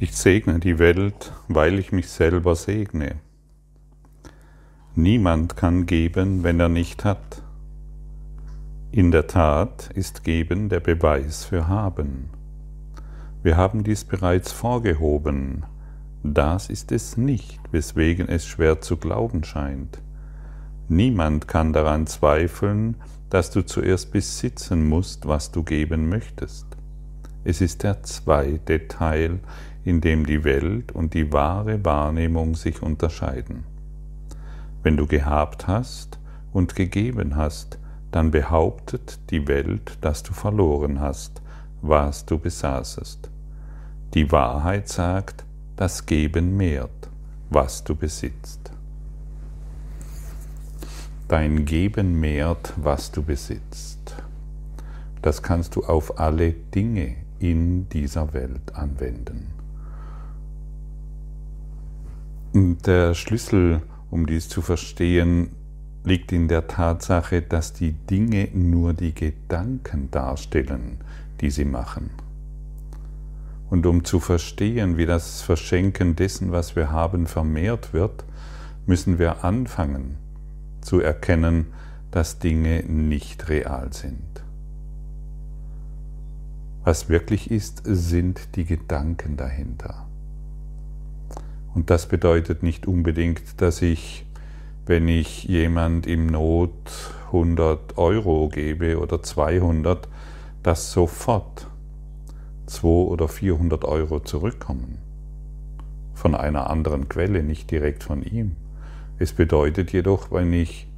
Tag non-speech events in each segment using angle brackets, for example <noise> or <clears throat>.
Ich segne die Welt, weil ich mich selber segne. Niemand kann geben, wenn er nicht hat. In der Tat ist Geben der Beweis für Haben. Wir haben dies bereits vorgehoben. Das ist es nicht, weswegen es schwer zu glauben scheint. Niemand kann daran zweifeln, dass du zuerst besitzen musst, was du geben möchtest. Es ist der zweite Teil, in dem die Welt und die wahre Wahrnehmung sich unterscheiden. Wenn du gehabt hast und gegeben hast, dann behauptet die Welt, dass du verloren hast, was du besaßest. Die Wahrheit sagt, das Geben mehrt, was du besitzt. Dein Geben mehrt, was du besitzt. Das kannst du auf alle Dinge in dieser Welt anwenden. Der Schlüssel, um dies zu verstehen, liegt in der Tatsache, dass die Dinge nur die Gedanken darstellen, die sie machen. Und um zu verstehen, wie das Verschenken dessen, was wir haben, vermehrt wird, müssen wir anfangen zu erkennen, dass Dinge nicht real sind. Was wirklich ist, sind die Gedanken dahinter. Und das bedeutet nicht unbedingt, dass ich, wenn ich jemand im Not 100 Euro gebe oder 200, dass sofort 200 oder 400 Euro zurückkommen. Von einer anderen Quelle, nicht direkt von ihm. Es bedeutet jedoch, wenn ich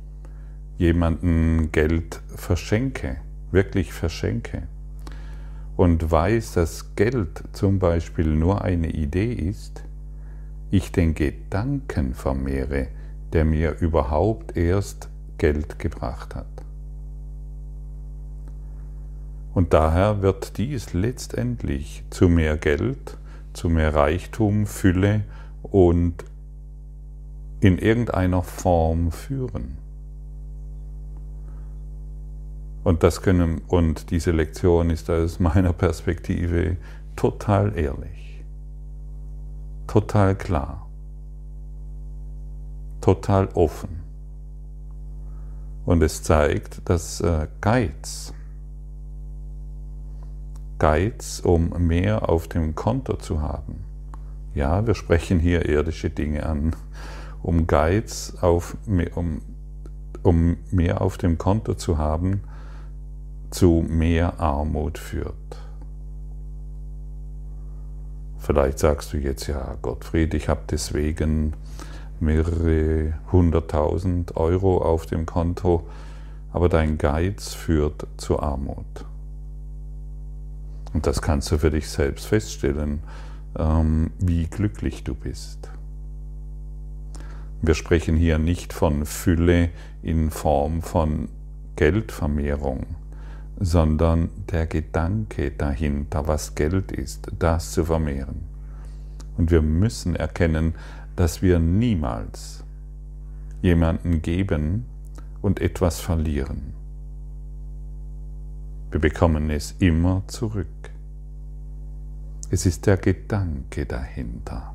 jemanden Geld verschenke, wirklich verschenke, und weiß, dass Geld zum Beispiel nur eine Idee ist, ich den Gedanken vermehre, der mir überhaupt erst Geld gebracht hat. Und daher wird dies letztendlich zu mehr Geld, zu mehr Reichtum, Fülle und in irgendeiner Form führen. Und das können, und diese Lektion ist aus meiner Perspektive total ehrlich total klar, total offen. Und es zeigt, dass äh, Geiz, Geiz, um mehr auf dem Konto zu haben, ja, wir sprechen hier irdische Dinge an, um Geiz auf, um, um mehr auf dem Konto zu haben, zu mehr Armut führt. Vielleicht sagst du jetzt, ja, Gottfried, ich habe deswegen mehrere hunderttausend Euro auf dem Konto, aber dein Geiz führt zur Armut. Und das kannst du für dich selbst feststellen, ähm, wie glücklich du bist. Wir sprechen hier nicht von Fülle in Form von Geldvermehrung, sondern der Gedanke dahinter, was Geld ist, das zu vermehren. Und wir müssen erkennen, dass wir niemals jemanden geben und etwas verlieren. Wir bekommen es immer zurück. Es ist der Gedanke dahinter.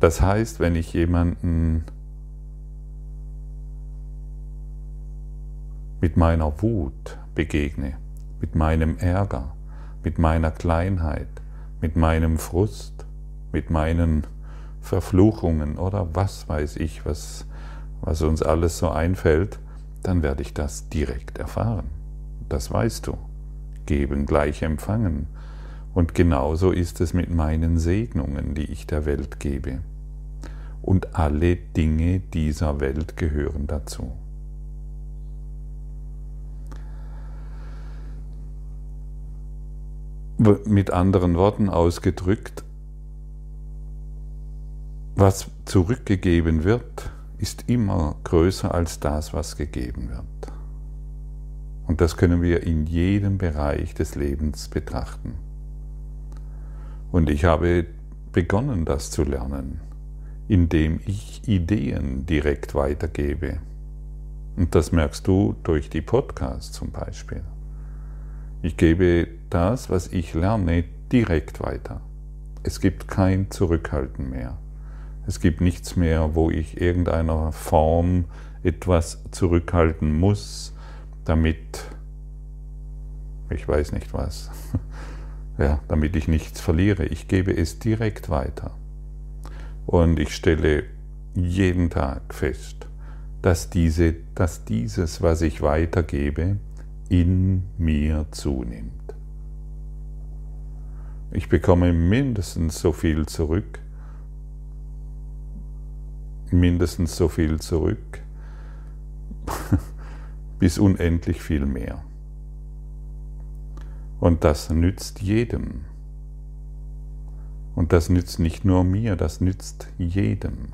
Das heißt, wenn ich jemanden mit meiner Wut begegne, mit meinem Ärger, mit meiner Kleinheit, mit meinem Frust, mit meinen Verfluchungen oder was weiß ich, was, was uns alles so einfällt, dann werde ich das direkt erfahren. Das weißt du. Geben gleich empfangen. Und genauso ist es mit meinen Segnungen, die ich der Welt gebe. Und alle Dinge dieser Welt gehören dazu. Mit anderen Worten ausgedrückt, was zurückgegeben wird, ist immer größer als das, was gegeben wird. Und das können wir in jedem Bereich des Lebens betrachten. Und ich habe begonnen, das zu lernen, indem ich Ideen direkt weitergebe. Und das merkst du durch die Podcasts zum Beispiel. Ich gebe das, was ich lerne, direkt weiter. Es gibt kein Zurückhalten mehr. Es gibt nichts mehr, wo ich irgendeiner Form etwas zurückhalten muss, damit ich weiß nicht was, <laughs> ja, damit ich nichts verliere. Ich gebe es direkt weiter. Und ich stelle jeden Tag fest, dass, diese, dass dieses, was ich weitergebe, in mir zunimmt. Ich bekomme mindestens so viel zurück, mindestens so viel zurück, <laughs> bis unendlich viel mehr. Und das nützt jedem. Und das nützt nicht nur mir, das nützt jedem.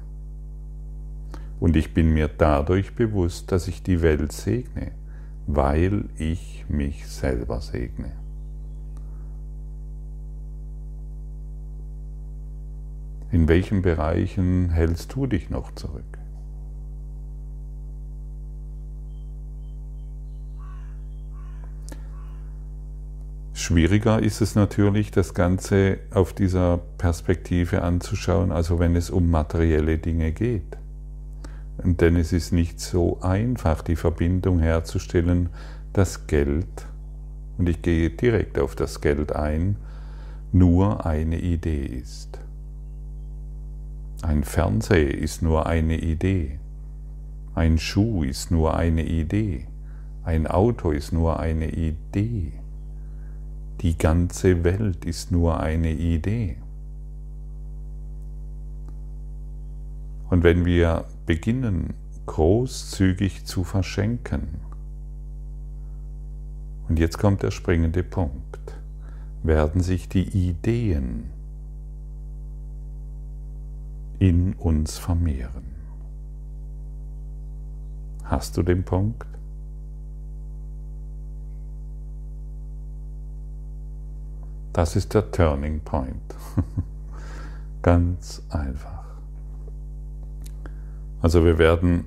Und ich bin mir dadurch bewusst, dass ich die Welt segne, weil ich mich selber segne. In welchen Bereichen hältst du dich noch zurück? Schwieriger ist es natürlich, das Ganze auf dieser Perspektive anzuschauen, also wenn es um materielle Dinge geht. Denn es ist nicht so einfach, die Verbindung herzustellen, dass Geld, und ich gehe direkt auf das Geld ein, nur eine Idee ist. Ein Fernseher ist nur eine Idee. Ein Schuh ist nur eine Idee. Ein Auto ist nur eine Idee. Die ganze Welt ist nur eine Idee. Und wenn wir beginnen, großzügig zu verschenken, und jetzt kommt der springende Punkt, werden sich die Ideen in uns vermehren. Hast du den Punkt? Das ist der Turning Point. <laughs> Ganz einfach. Also wir werden,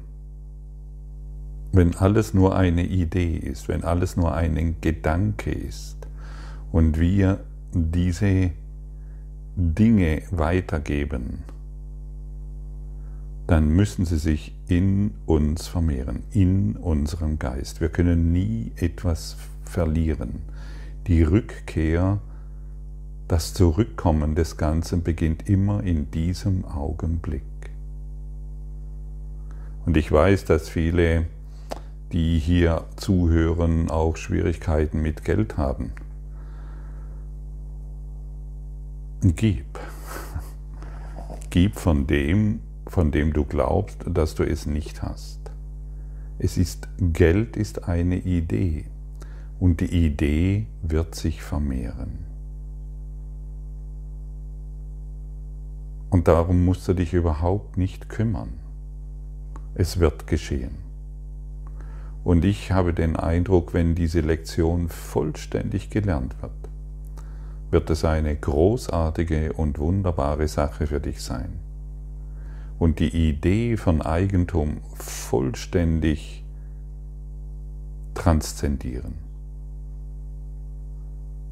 wenn alles nur eine Idee ist, wenn alles nur ein Gedanke ist und wir diese Dinge weitergeben, dann müssen sie sich in uns vermehren, in unserem Geist. Wir können nie etwas verlieren. Die Rückkehr das Zurückkommen des Ganzen beginnt immer in diesem Augenblick. Und ich weiß, dass viele, die hier zuhören, auch Schwierigkeiten mit Geld haben. Gib. Gib von dem, von dem du glaubst, dass du es nicht hast. Es ist, Geld ist eine Idee und die Idee wird sich vermehren. Und darum musst du dich überhaupt nicht kümmern. Es wird geschehen. Und ich habe den Eindruck, wenn diese Lektion vollständig gelernt wird, wird es eine großartige und wunderbare Sache für dich sein. Und die Idee von Eigentum vollständig transzendieren.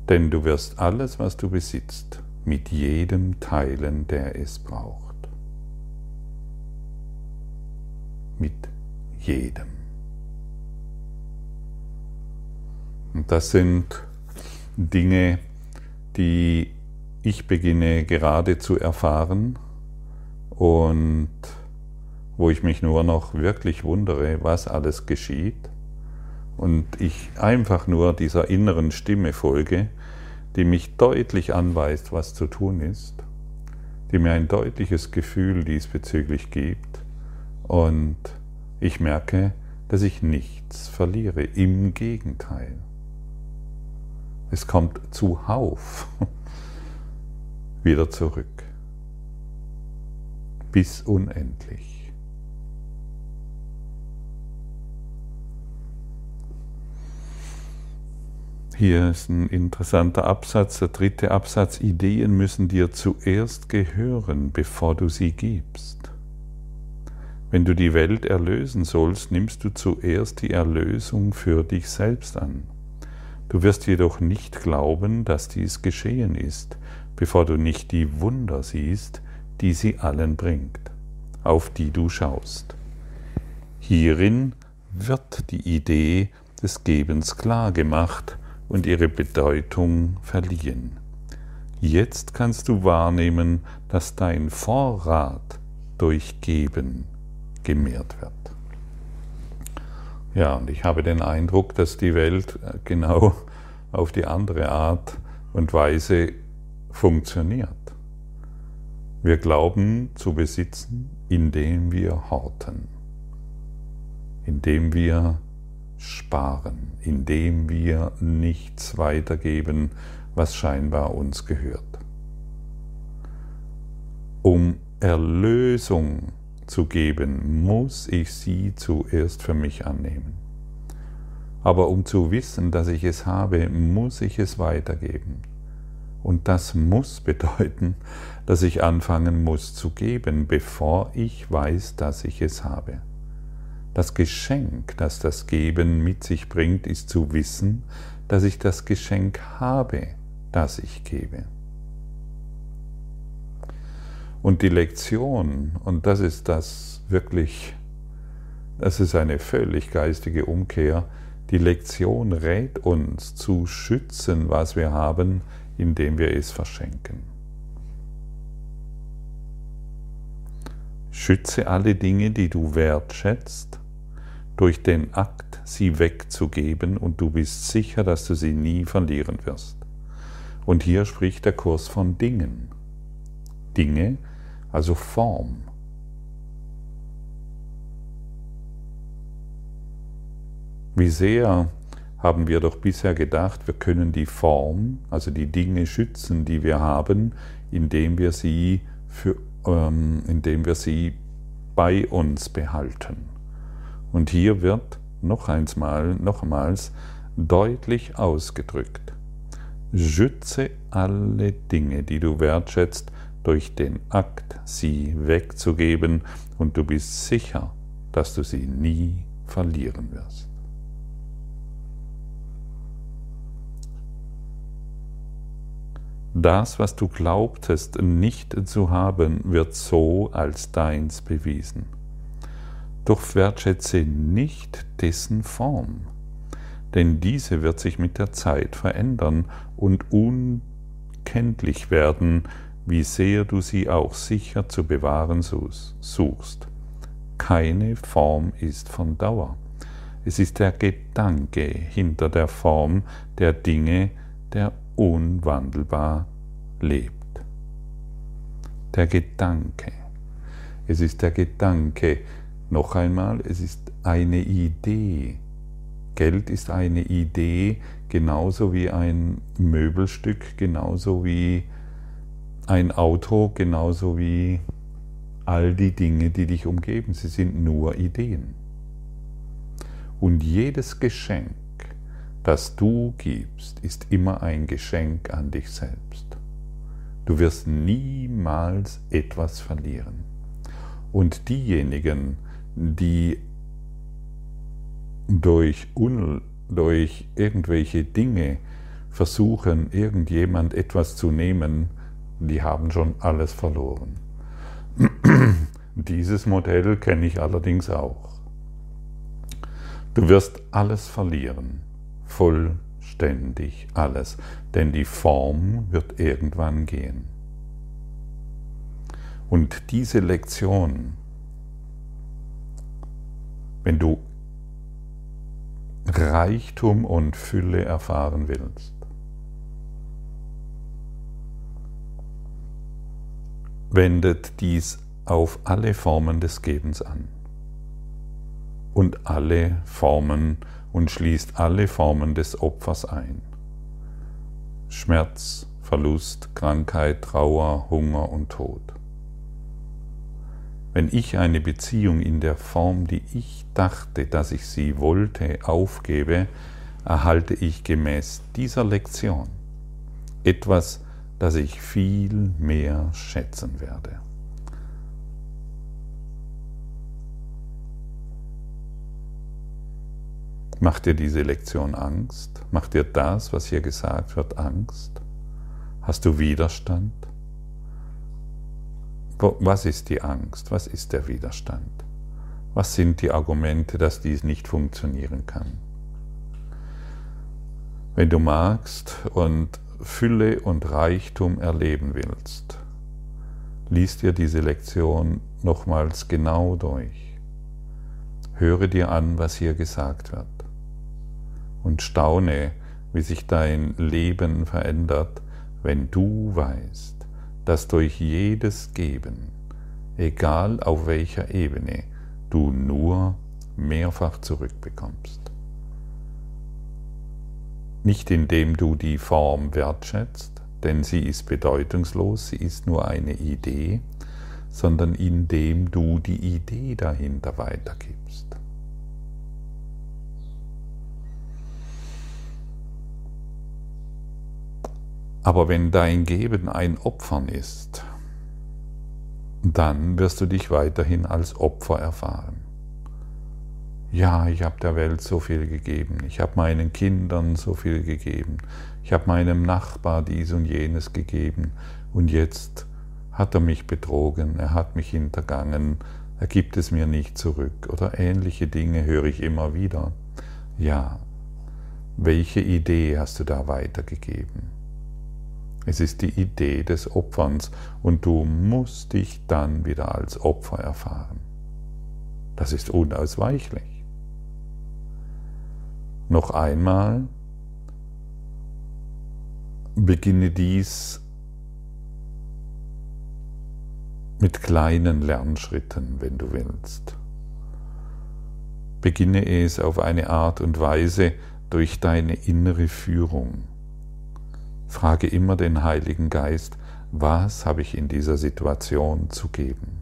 Denn du wirst alles, was du besitzt, mit jedem teilen, der es braucht. Mit jedem. Und das sind Dinge, die ich beginne gerade zu erfahren und wo ich mich nur noch wirklich wundere, was alles geschieht und ich einfach nur dieser inneren Stimme folge, die mich deutlich anweist, was zu tun ist, die mir ein deutliches Gefühl diesbezüglich gibt und ich merke, dass ich nichts verliere. Im Gegenteil. Es kommt zuhauf <laughs> wieder zurück. Bis unendlich. Hier ist ein interessanter Absatz, der dritte Absatz. Ideen müssen dir zuerst gehören, bevor du sie gibst. Wenn du die Welt erlösen sollst, nimmst du zuerst die Erlösung für dich selbst an. Du wirst jedoch nicht glauben, dass dies geschehen ist, bevor du nicht die Wunder siehst, die sie allen bringt, auf die du schaust. Hierin wird die Idee des Gebens klar gemacht und ihre Bedeutung verliehen. Jetzt kannst du wahrnehmen, dass dein Vorrat durch Geben gemehrt wird. Ja, und ich habe den Eindruck, dass die Welt äh, genau <laughs> auf die andere Art und Weise funktioniert. Wir glauben zu besitzen, indem wir horten, indem wir sparen, indem wir nichts weitergeben, was scheinbar uns gehört. Um Erlösung zu geben, muss ich sie zuerst für mich annehmen. Aber um zu wissen, dass ich es habe, muss ich es weitergeben. Und das muss <laughs> bedeuten, dass ich anfangen muss zu geben, bevor ich weiß, dass ich es habe. Das Geschenk, das das Geben mit sich bringt, ist zu wissen, dass ich das Geschenk habe, das ich gebe. Und die Lektion, und das ist das wirklich, das ist eine völlig geistige Umkehr, die Lektion rät uns zu schützen, was wir haben, indem wir es verschenken. Schütze alle Dinge, die du wertschätzt, durch den Akt, sie wegzugeben, und du bist sicher, dass du sie nie verlieren wirst. Und hier spricht der Kurs von Dingen. Dinge, also Form. Wie sehr haben wir doch bisher gedacht, wir können die Form, also die Dinge schützen, die wir haben, indem wir sie, für, ähm, indem wir sie bei uns behalten. Und hier wird noch einmal, nochmals deutlich ausgedrückt. Schütze alle Dinge, die du wertschätzt, durch den Akt, sie wegzugeben, und du bist sicher, dass du sie nie verlieren wirst. Das, was du glaubtest nicht zu haben, wird so als deins bewiesen. Doch wertschätze nicht dessen Form, denn diese wird sich mit der Zeit verändern und unkenntlich werden, wie sehr du sie auch sicher zu bewahren suchst. Keine Form ist von Dauer. Es ist der Gedanke hinter der Form der Dinge, der unwandelbar lebt. Der Gedanke. Es ist der Gedanke. Noch einmal, es ist eine Idee. Geld ist eine Idee, genauso wie ein Möbelstück, genauso wie ein Auto genauso wie all die Dinge, die dich umgeben. Sie sind nur Ideen. Und jedes Geschenk, das du gibst, ist immer ein Geschenk an dich selbst. Du wirst niemals etwas verlieren. Und diejenigen, die durch, un, durch irgendwelche Dinge versuchen, irgendjemand etwas zu nehmen, die haben schon alles verloren. <clears throat> Dieses Modell kenne ich allerdings auch. Du wirst alles verlieren, vollständig alles, denn die Form wird irgendwann gehen. Und diese Lektion, wenn du Reichtum und Fülle erfahren willst, wendet dies auf alle Formen des Gebens an und alle Formen und schließt alle Formen des Opfers ein. Schmerz, Verlust, Krankheit, Trauer, Hunger und Tod. Wenn ich eine Beziehung in der Form, die ich dachte, dass ich sie wollte, aufgebe, erhalte ich gemäß dieser Lektion etwas, das ich viel mehr schätzen werde. Macht dir diese Lektion Angst? Macht dir das, was hier gesagt wird, Angst? Hast du Widerstand? Was ist die Angst? Was ist der Widerstand? Was sind die Argumente, dass dies nicht funktionieren kann? Wenn du magst und Fülle und Reichtum erleben willst, lies dir diese Lektion nochmals genau durch. Höre dir an, was hier gesagt wird und staune, wie sich dein Leben verändert, wenn du weißt, dass durch jedes Geben, egal auf welcher Ebene, du nur mehrfach zurückbekommst. Nicht indem du die Form wertschätzt, denn sie ist bedeutungslos, sie ist nur eine Idee, sondern indem du die Idee dahinter weitergibst. Aber wenn dein Geben ein Opfern ist, dann wirst du dich weiterhin als Opfer erfahren. Ja, ich habe der Welt so viel gegeben, ich habe meinen Kindern so viel gegeben, ich habe meinem Nachbar dies und jenes gegeben und jetzt hat er mich betrogen, er hat mich hintergangen, er gibt es mir nicht zurück oder ähnliche Dinge höre ich immer wieder. Ja, welche Idee hast du da weitergegeben? Es ist die Idee des Opferns und du musst dich dann wieder als Opfer erfahren. Das ist unausweichlich. Noch einmal, beginne dies mit kleinen Lernschritten, wenn du willst. Beginne es auf eine Art und Weise durch deine innere Führung. Frage immer den Heiligen Geist, was habe ich in dieser Situation zu geben?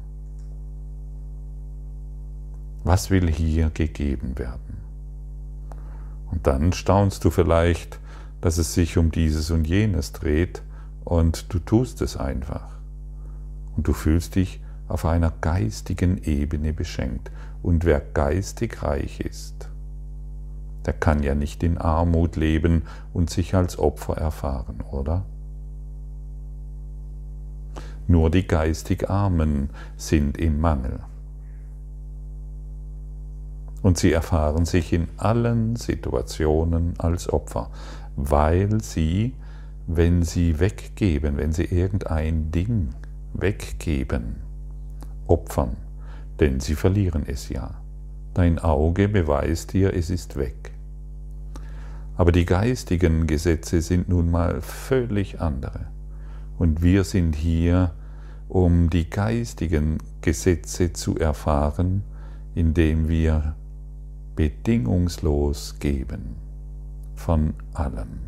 Was will hier gegeben werden? Und dann staunst du vielleicht, dass es sich um dieses und jenes dreht und du tust es einfach. Und du fühlst dich auf einer geistigen Ebene beschenkt. Und wer geistig reich ist, der kann ja nicht in Armut leben und sich als Opfer erfahren, oder? Nur die geistig Armen sind im Mangel. Und sie erfahren sich in allen Situationen als Opfer, weil sie, wenn sie weggeben, wenn sie irgendein Ding weggeben, opfern, denn sie verlieren es ja. Dein Auge beweist dir, es ist weg. Aber die geistigen Gesetze sind nun mal völlig andere. Und wir sind hier, um die geistigen Gesetze zu erfahren, indem wir bedingungslos geben von allem.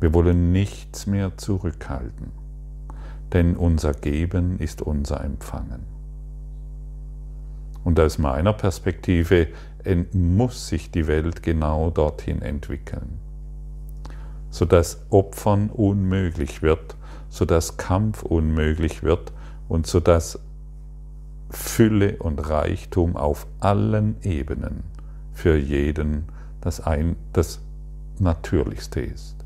Wir wollen nichts mehr zurückhalten, denn unser Geben ist unser Empfangen. Und aus meiner Perspektive muss sich die Welt genau dorthin entwickeln, sodass Opfern unmöglich wird, sodass Kampf unmöglich wird und sodass Fülle und Reichtum auf allen Ebenen für jeden das, ein, das Natürlichste ist.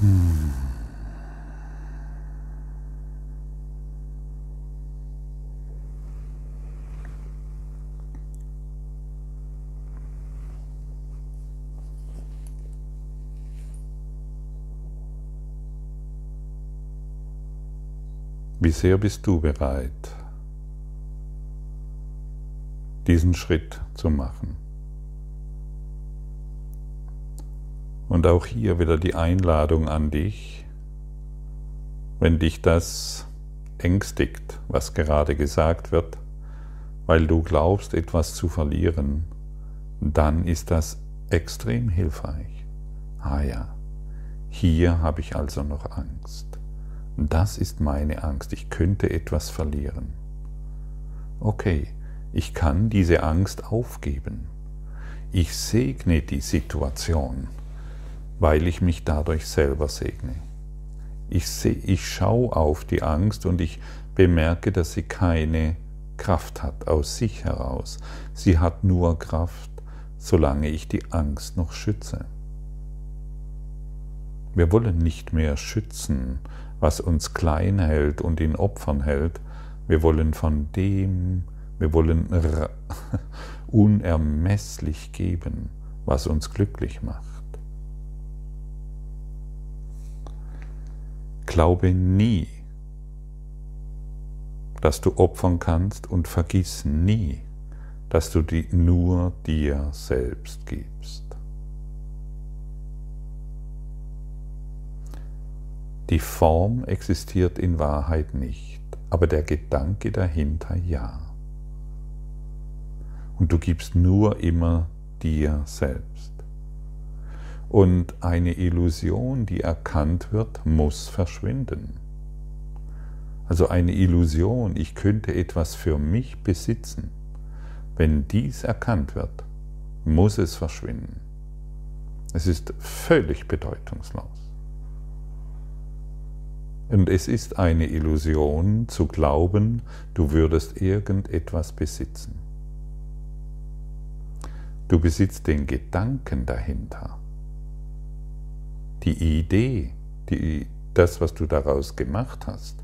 Hmm. Wie sehr bist du bereit, diesen Schritt zu machen? Und auch hier wieder die Einladung an dich, wenn dich das ängstigt, was gerade gesagt wird, weil du glaubst, etwas zu verlieren, dann ist das extrem hilfreich. Ah ja, hier habe ich also noch Angst. Das ist meine Angst, ich könnte etwas verlieren. Okay, ich kann diese Angst aufgeben. Ich segne die Situation, weil ich mich dadurch selber segne. Ich, seh, ich schaue auf die Angst und ich bemerke, dass sie keine Kraft hat aus sich heraus. Sie hat nur Kraft, solange ich die Angst noch schütze. Wir wollen nicht mehr schützen, was uns klein hält und in Opfern hält. Wir wollen von dem, wir wollen <laughs> unermesslich geben, was uns glücklich macht. Glaube nie, dass du opfern kannst und vergiss nie, dass du die nur dir selbst gibst. Die Form existiert in Wahrheit nicht, aber der Gedanke dahinter ja. Und du gibst nur immer dir selbst. Und eine Illusion, die erkannt wird, muss verschwinden. Also eine Illusion, ich könnte etwas für mich besitzen. Wenn dies erkannt wird, muss es verschwinden. Es ist völlig bedeutungslos. Und es ist eine Illusion zu glauben, du würdest irgendetwas besitzen. Du besitzt den Gedanken dahinter, die Idee, die, das, was du daraus gemacht hast,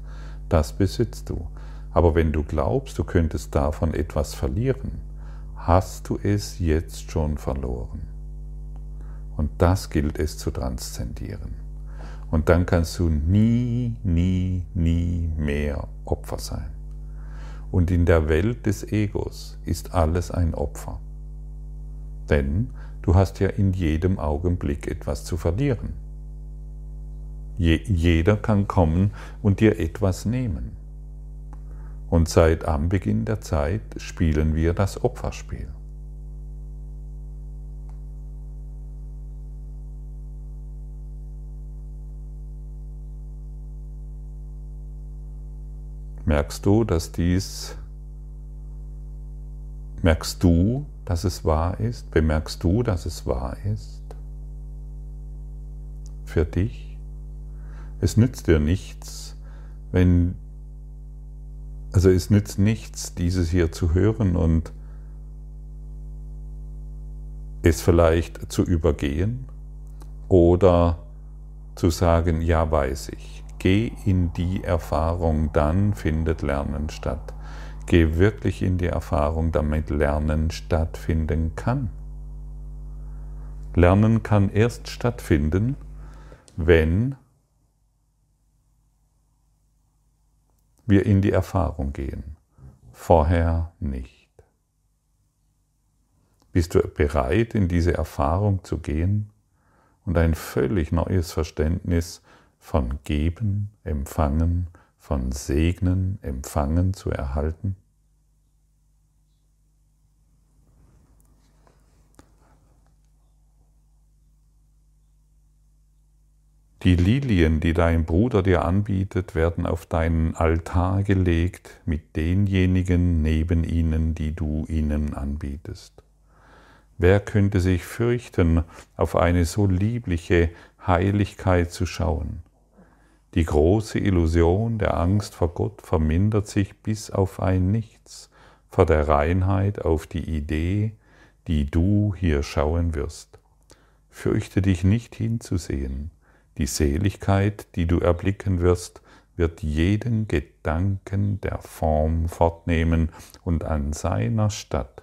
das besitzt du. Aber wenn du glaubst, du könntest davon etwas verlieren, hast du es jetzt schon verloren. Und das gilt es zu transzendieren. Und dann kannst du nie, nie, nie mehr Opfer sein. Und in der Welt des Egos ist alles ein Opfer. Denn du hast ja in jedem Augenblick etwas zu verlieren. Je, jeder kann kommen und dir etwas nehmen. Und seit Anbeginn der Zeit spielen wir das Opferspiel. Merkst du, dass dies, merkst du, dass es wahr ist? Bemerkst du, dass es wahr ist? Für dich? Es nützt dir nichts, wenn, also es nützt nichts, dieses hier zu hören und es vielleicht zu übergehen oder zu sagen, ja weiß ich. Geh in die Erfahrung, dann findet Lernen statt. Geh wirklich in die Erfahrung, damit Lernen stattfinden kann. Lernen kann erst stattfinden, wenn wir in die Erfahrung gehen. Vorher nicht. Bist du bereit, in diese Erfahrung zu gehen und ein völlig neues Verständnis von Geben, Empfangen, von Segnen, Empfangen zu erhalten? Die Lilien, die dein Bruder dir anbietet, werden auf deinen Altar gelegt mit denjenigen neben ihnen, die du ihnen anbietest. Wer könnte sich fürchten, auf eine so liebliche Heiligkeit zu schauen? Die große Illusion der Angst vor Gott vermindert sich bis auf ein Nichts vor der Reinheit auf die Idee, die du hier schauen wirst. Fürchte dich nicht hinzusehen. Die Seligkeit, die du erblicken wirst, wird jeden Gedanken der Form fortnehmen und an seiner Statt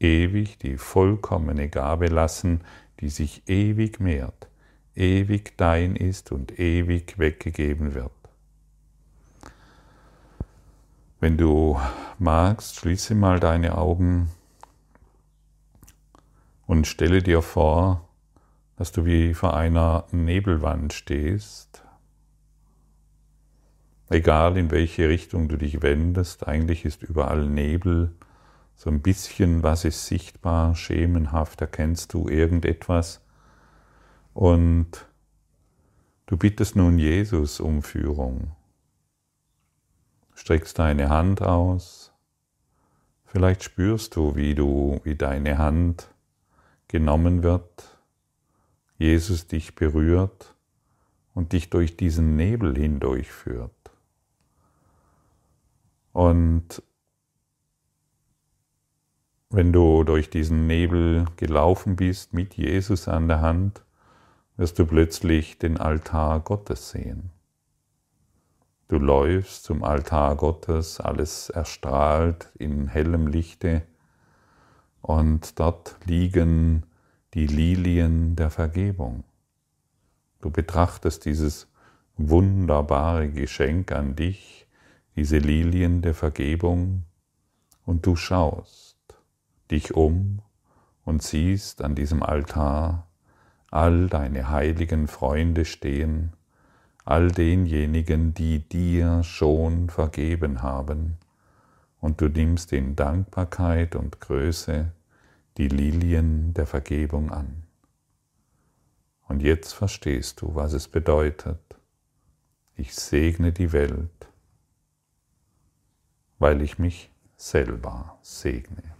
ewig die vollkommene Gabe lassen, die sich ewig mehrt ewig dein ist und ewig weggegeben wird. Wenn du magst, schließe mal deine Augen und stelle dir vor, dass du wie vor einer Nebelwand stehst. Egal in welche Richtung du dich wendest, eigentlich ist überall Nebel. So ein bisschen, was ist sichtbar, schemenhaft, erkennst du irgendetwas. Und du bittest nun Jesus um Führung. Streckst deine Hand aus. Vielleicht spürst du, wie du, wie deine Hand genommen wird, Jesus dich berührt und dich durch diesen Nebel hindurchführt. Und wenn du durch diesen Nebel gelaufen bist mit Jesus an der Hand, wirst du plötzlich den Altar Gottes sehen. Du läufst zum Altar Gottes, alles erstrahlt in hellem Lichte und dort liegen die Lilien der Vergebung. Du betrachtest dieses wunderbare Geschenk an dich, diese Lilien der Vergebung, und du schaust dich um und siehst an diesem Altar all deine heiligen Freunde stehen, all denjenigen, die dir schon vergeben haben, und du nimmst in Dankbarkeit und Größe die Lilien der Vergebung an. Und jetzt verstehst du, was es bedeutet. Ich segne die Welt, weil ich mich selber segne.